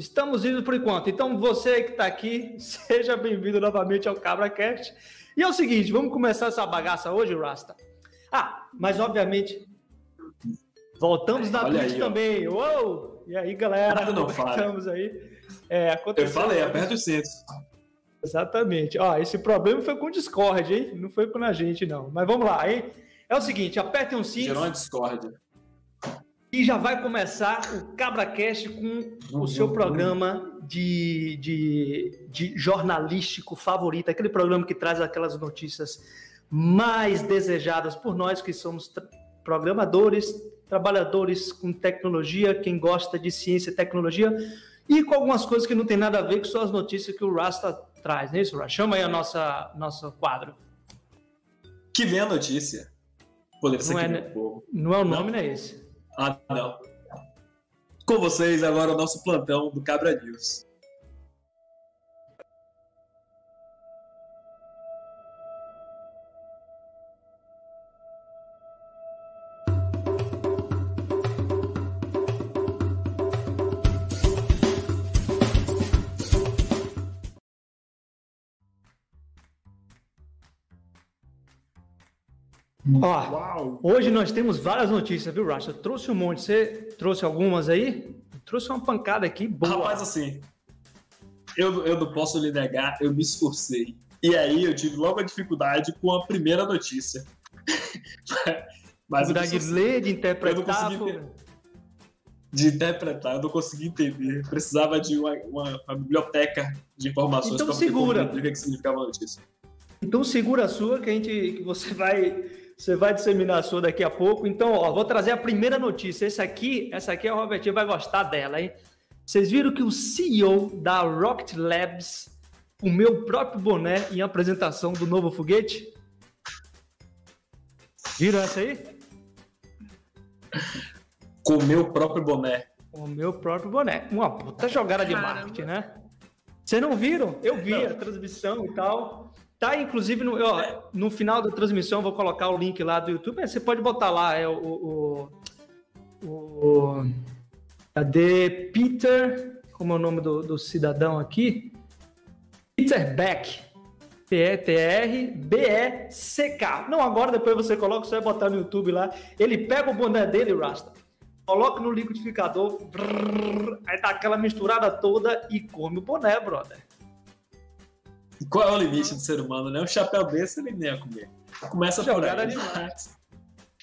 Estamos indo por enquanto. Então, você que está aqui, seja bem-vindo novamente ao CabraCast. E é o seguinte, vamos começar essa bagaça hoje, Rasta? Ah, mas obviamente, voltamos na Twitch também. Uou! E aí, galera? Não Estamos aí. É, Eu falei, aperta os cintos. Exatamente. Ó, esse problema foi com o Discord, hein? Não foi com a gente, não. Mas vamos lá, hein? É o seguinte, apertem um cinto. Gerou uma Discord. E já vai começar o CabraCast com o seu programa de, de, de, jornalístico favorito, aquele programa que traz aquelas notícias mais desejadas por nós que somos tra programadores, trabalhadores com tecnologia, quem gosta de ciência e tecnologia, e com algumas coisas que não tem nada a ver com só as notícias que o Rasta traz, não é isso, Rasta? Chama aí a nossa nosso quadro. Que vem a notícia. Poderia ser não, é, não é o nome, não, não é esse. Ah, não. Com vocês agora o nosso plantão do Cabra News. Ó, hoje nós temos várias notícias, viu, Racha? Eu trouxe um monte. Você trouxe algumas aí? Eu trouxe uma pancada aqui boa. Rapaz, assim, eu, eu não posso lhe negar, eu me esforcei. E aí eu tive logo a dificuldade com a primeira notícia. Mas eu de ler, de interpretar. De interpretar, eu não consegui entender. Precisava de uma, uma, uma biblioteca de informações então, para segura. o que significava a notícia. Então segura a sua que a gente que você vai você vai disseminar a sua daqui a pouco. Então, ó, vou trazer a primeira notícia. Essa aqui, essa aqui, o Robertinho vai gostar dela, hein? Vocês viram que o CEO da Rocket Labs, o meu próprio boné em apresentação do novo foguete? Viram essa aí? Com o meu próprio boné. Com o meu próprio boné. Uma puta jogada de marketing, né? Vocês não viram? Eu vi não. a transmissão e tal. Tá, inclusive, no, ó, no final da transmissão, vou colocar o link lá do YouTube. Você pode botar lá, é o. o, o cadê Peter? Como é o nome do, do cidadão aqui? Peter Beck. P-E-T-R-B-E-C-K. Não, agora depois você coloca, você vai botar no YouTube lá. Ele pega o boné dele, Rasta, coloca no liquidificador, brrr, aí dá aquela misturada toda e come o boné, brother. Qual é o limite do ser humano, né? Um chapéu desse ele nem ia comer. Começa por aí. demais.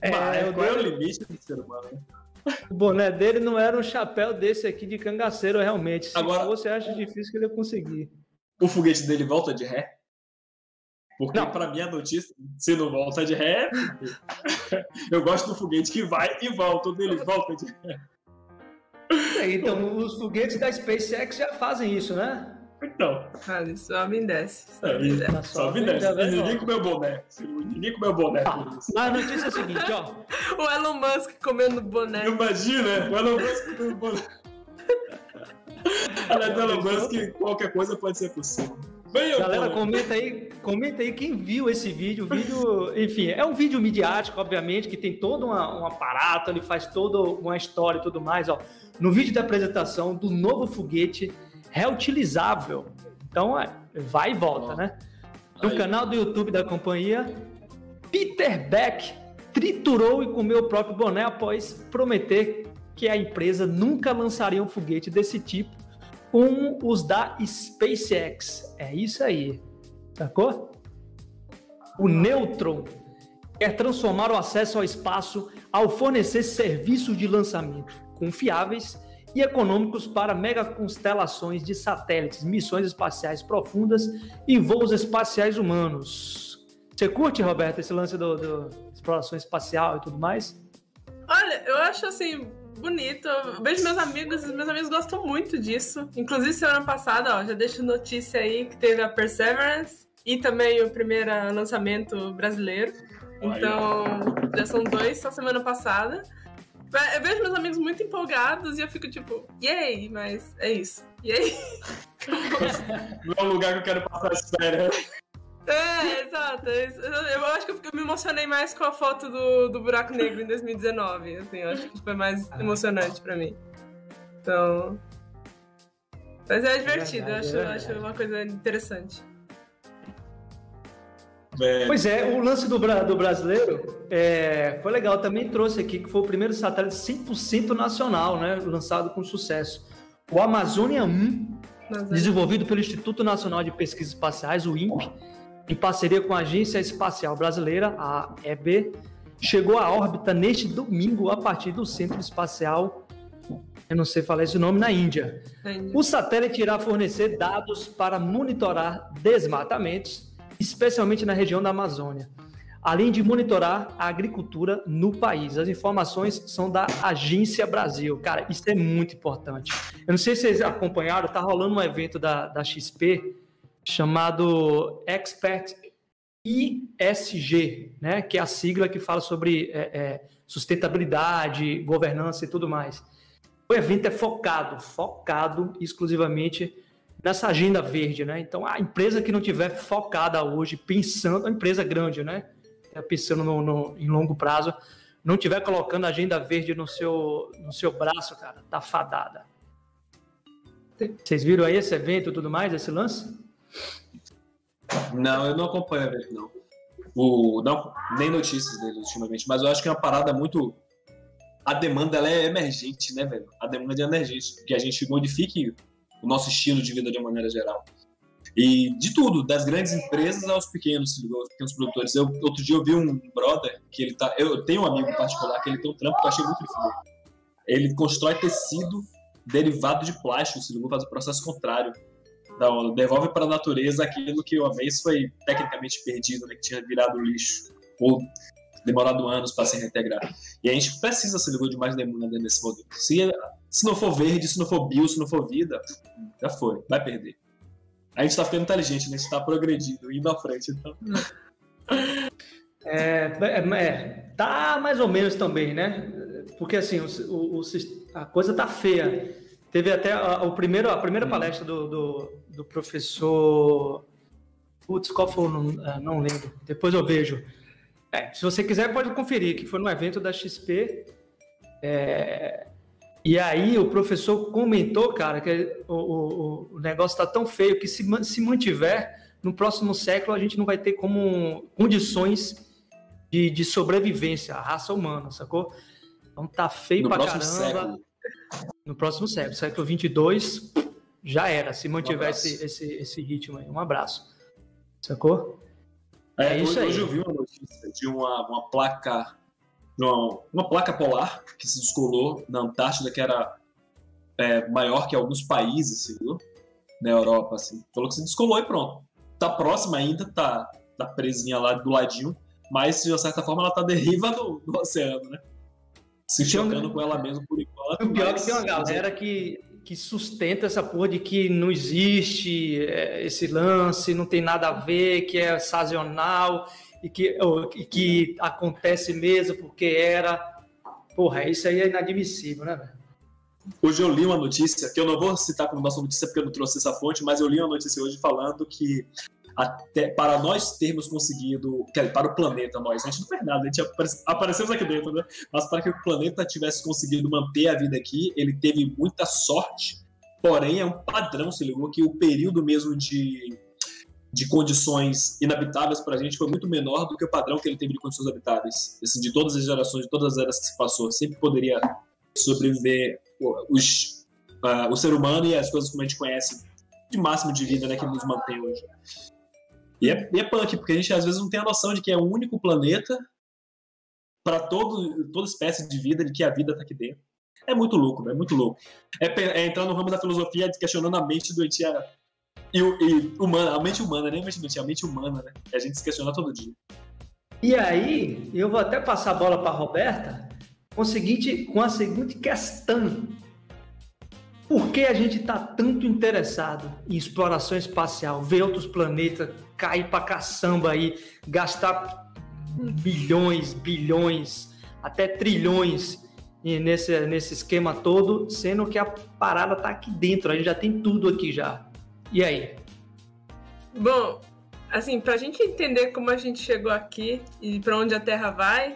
É, Mas, qual é o limite do ser humano? O boné dele não era um chapéu desse aqui de cangaceiro, realmente. Se Agora, você acha difícil que ele ia conseguir. O foguete dele volta de ré? Porque não. pra mim a notícia, se não volta de ré, eu gosto do foguete que vai e volta, o dele volta de ré. então, os foguetes da SpaceX já fazem isso, né? Então. Cara, sobe e desce. Sobe e desce. Sobe e desce. desce. Ninguém comeu boné. Ninguém comeu boné. Ah, a notícia é a seguinte, ó. o Elon Musk comendo boné. Imagina, o Elon Musk comendo boné. Aliás, Elon Musk, qualquer coisa pode ser possível. Bem, Galera, comenta aí, comenta aí quem viu esse vídeo. O vídeo, enfim, é um vídeo midiático, obviamente, que tem todo uma, um aparato, ele faz toda uma história e tudo mais. Ó. No vídeo da apresentação do novo foguete, reutilizável. Então, é, vai e volta, né? No Aí. canal do YouTube da companhia, Peter Beck triturou e comeu o próprio boné após prometer que a empresa nunca lançaria um foguete desse tipo com os da SpaceX. É isso aí, sacou? O Neutron quer transformar o acesso ao espaço ao fornecer serviços de lançamento confiáveis e econômicos para megaconstelações de satélites, missões espaciais profundas e voos espaciais humanos. Você curte, Roberto, esse lance do, do exploração espacial e tudo mais? Olha, eu acho assim bonito. Eu vejo meus amigos, meus amigos gostam muito disso. Inclusive semana passada, ó, já deixo notícia aí que teve a Perseverance e também o primeiro lançamento brasileiro. Então, já são dois só semana passada. Eu vejo meus amigos muito empolgados e eu fico tipo, yay, mas é isso. Yay. Não é um lugar que eu quero passar as férias. É, exato. Eu acho que eu me emocionei mais com a foto do, do buraco negro em 2019. Assim, eu acho que foi mais emocionante pra mim. Então. Mas é divertido, é verdade, eu acho, é acho uma coisa interessante. É. Pois é, o lance do, do brasileiro é, foi legal. Também trouxe aqui que foi o primeiro satélite 100% nacional, né? Lançado com sucesso. O Amazônia 1, desenvolvido pelo Instituto Nacional de Pesquisas Espaciais, o INPE, em parceria com a Agência Espacial Brasileira, a EB, chegou à órbita neste domingo a partir do Centro Espacial, eu não sei falar esse nome, na Índia. Índia. O satélite irá fornecer dados para monitorar desmatamentos especialmente na região da Amazônia, além de monitorar a agricultura no país. As informações são da Agência Brasil. Cara, isso é muito importante. Eu não sei se vocês acompanharam, tá rolando um evento da, da XP chamado Expert ISG, né, que é a sigla que fala sobre é, é, sustentabilidade, governança e tudo mais. O evento é focado, focado exclusivamente nessa agenda verde, né? Então, a empresa que não tiver focada hoje, pensando, a empresa grande, né? Tá pensando no, no, em longo prazo, não tiver colocando a agenda verde no seu, no seu braço, cara, tá fadada. Vocês viram aí esse evento e tudo mais, esse lance? Não, eu não acompanho o não. O, não. Nem notícias dele ultimamente, mas eu acho que é uma parada muito. A demanda ela é emergente, né, velho? A demanda é emergente. Que a gente modifique o nosso estilo de vida de uma maneira geral. E de tudo, das grandes empresas aos pequenos, aos pequenos produtores. Eu, outro dia eu vi um brother que ele tá. Eu tenho um amigo particular que ele tem um trampo que eu achei muito difícil. Ele constrói tecido derivado de plástico, se ligou, faz o processo contrário onda. Devolve para a natureza aquilo que uma vez foi tecnicamente perdido, né, que tinha virado lixo. Ou demorado anos para se reintegrar. E a gente precisa, se ligou, de mais demanda nesse modelo. Se se não for verde, se não for bio, se não for vida, já foi, vai perder. A gente tá ficando inteligente, né? A gente tá progredindo, indo à frente, então. É, é, é, tá mais ou menos também, né? Porque assim, o, o, a coisa tá feia. Teve até a, o primeiro, a primeira hum. palestra do, do, do professor. Putz, qual foi o nome? Ah, não lembro. Depois eu vejo. É, se você quiser, pode conferir, que foi no evento da XP. É, e aí o professor comentou, cara, que o, o, o negócio está tão feio que se, se mantiver, no próximo século a gente não vai ter como condições de, de sobrevivência, a raça humana, sacou? Então tá feio no pra caramba. Século. No próximo século, século 22, já era, se mantiver um esse, esse, esse ritmo aí. Um abraço. Sacou? É, é isso hoje, aí. Hoje eu vi uma notícia de uma, uma placa uma, uma placa polar que se descolou na Antártida, que era é, maior que alguns países, viu? Na Europa, assim. Falou que se descolou e pronto. Tá próxima ainda, tá, tá presinha lá do ladinho, mas de uma certa forma ela tá deriva do, do oceano, né? Se chocando com ela mesma por enquanto. O pior é que tem uma galera que, que sustenta essa porra de que não existe é, esse lance, não tem nada a ver, que é sazonal e que, e que acontece mesmo porque era. Porra, isso aí é inadmissível, né, velho? Hoje eu li uma notícia, que eu não vou citar como nossa notícia porque eu não trouxe essa fonte, mas eu li uma notícia hoje falando que até para nós termos conseguido, para o planeta, nós, a gente não fez nada, a gente aparecemos aqui dentro, né? Mas para que o planeta tivesse conseguido manter a vida aqui, ele teve muita sorte, porém é um padrão, se ligou, que o período mesmo de de condições inabitáveis para a gente foi muito menor do que o padrão que ele teve de condições habitáveis. Assim, de todas as gerações, de todas as eras que se passou, sempre poderia sobreviver os, uh, o ser humano e as coisas como a gente conhece de máximo de vida né, que nos mantém hoje. E é, e é punk, porque a gente às vezes não tem a noção de que é o único planeta para toda espécie de vida, de que a vida está aqui dentro. É muito louco, é muito louco. É, é entrar no ramo da filosofia questionando a mente doentia e, e humana, a mente humana, nem a mente a humana, né? Que a gente se questiona todo dia. E aí, eu vou até passar a bola para Roberta com, seguinte, com a seguinte questão. Por que a gente está tanto interessado em exploração espacial, ver outros planetas, cair para caçamba aí, gastar bilhões, bilhões, até trilhões nesse, nesse esquema todo, sendo que a parada está aqui dentro, a gente já tem tudo aqui já. E aí? Bom, assim, pra gente entender como a gente chegou aqui e para onde a Terra vai,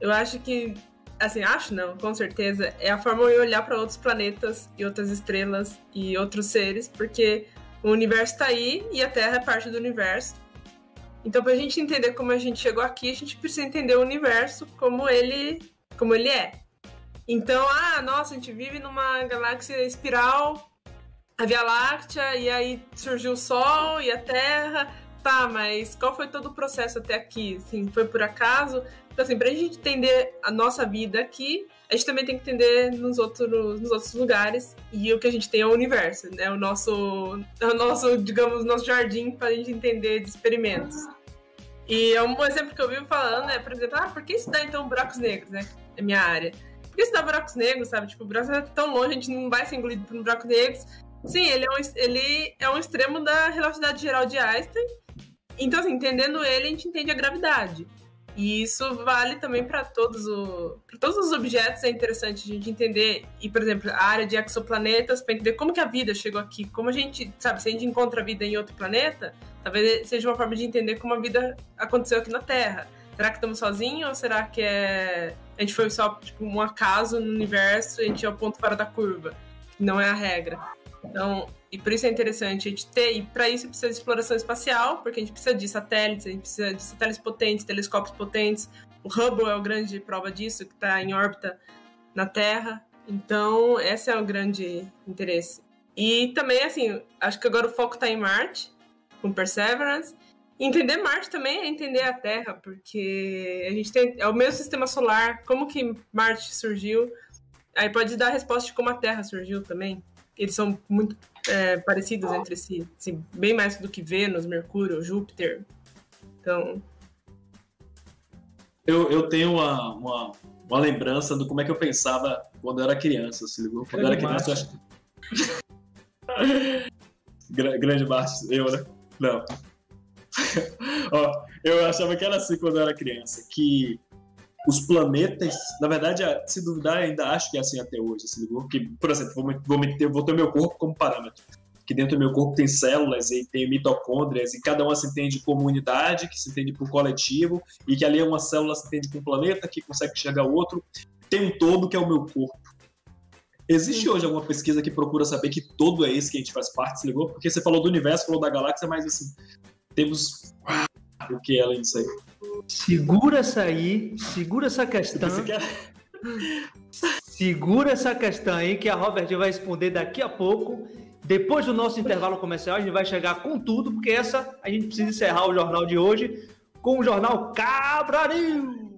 eu acho que assim, acho não, com certeza, é a forma de olhar para outros planetas e outras estrelas e outros seres, porque o universo está aí e a Terra é parte do universo. Então, para a gente entender como a gente chegou aqui, a gente precisa entender o universo como ele, como ele é. Então, ah, nossa, a gente vive numa galáxia espiral, a Via Láctea, e aí surgiu o Sol e a Terra. Tá, mas qual foi todo o processo até aqui? Assim, foi por acaso? Então, assim, pra gente entender a nossa vida aqui, a gente também tem que entender nos outros, nos outros lugares. E o que a gente tem é o universo, né? O nosso, é o nosso digamos, nosso jardim para a gente entender de experimentos. E é um exemplo que eu vivo falando é, por exemplo, ah, por que estudar então buracos negros, né? É minha área. Por que estudar buracos negros, sabe? Tipo, buracos negros é tão longe, a gente não vai ser engolido por um buraco negro. Sim, ele é um, ele é um extremo da relatividade geral de Einstein. Então, assim, entendendo ele, a gente entende a gravidade. E isso vale também para todos, o, todos os objetos, é interessante a gente entender. E, por exemplo, a área de exoplanetas, para entender como que a vida chegou aqui, como a gente, sabe, se a gente encontra vida em outro planeta, talvez seja uma forma de entender como a vida aconteceu aqui na Terra. Será que estamos sozinhos ou será que é, a gente foi só tipo, um acaso no universo e a gente é o ponto fora da curva? Não é a regra. Então, e por isso é interessante a gente ter, e para isso precisa de exploração espacial, porque a gente precisa de satélites, a gente precisa de satélites potentes, telescópios potentes. O Hubble é o grande prova disso, que está em órbita na Terra. Então, esse é o grande interesse. E também, assim, acho que agora o foco está em Marte, com Perseverance. Entender Marte também é entender a Terra, porque a gente tem é o mesmo sistema solar, como que Marte surgiu. Aí pode dar a resposta de como a Terra surgiu também. Eles são muito é, parecidos entre si, assim, bem mais do que Vênus, Mercúrio, Júpiter. Então. Eu, eu tenho uma, uma, uma lembrança do como é que eu pensava quando eu era criança, se ligou? Quando eu era criança, eu acho. Grande Márcio, eu, né? Não. Ó, eu achava que era assim quando eu era criança, que os planetas, na verdade, se duvidar, ainda acho que é assim até hoje, se ligou? Porque, por exemplo, vou, vou, meter, vou ter o meu corpo como parâmetro. Que dentro do meu corpo tem células e tem mitocôndrias, e cada uma se entende como unidade, que se entende por coletivo, e que ali uma célula se entende como planeta, que consegue enxergar o outro. Tem um todo que é o meu corpo. Existe hoje alguma pesquisa que procura saber que todo é esse que a gente faz parte, se ligou? Porque você falou do universo, falou da galáxia, mas assim, temos o que é além disso aí. Segura essa aí, segura essa questão. Segura essa questão aí que a Robert vai responder daqui a pouco. Depois do nosso intervalo comercial, a gente vai chegar com tudo, porque essa a gente precisa encerrar o jornal de hoje com o jornal Cabrarinho.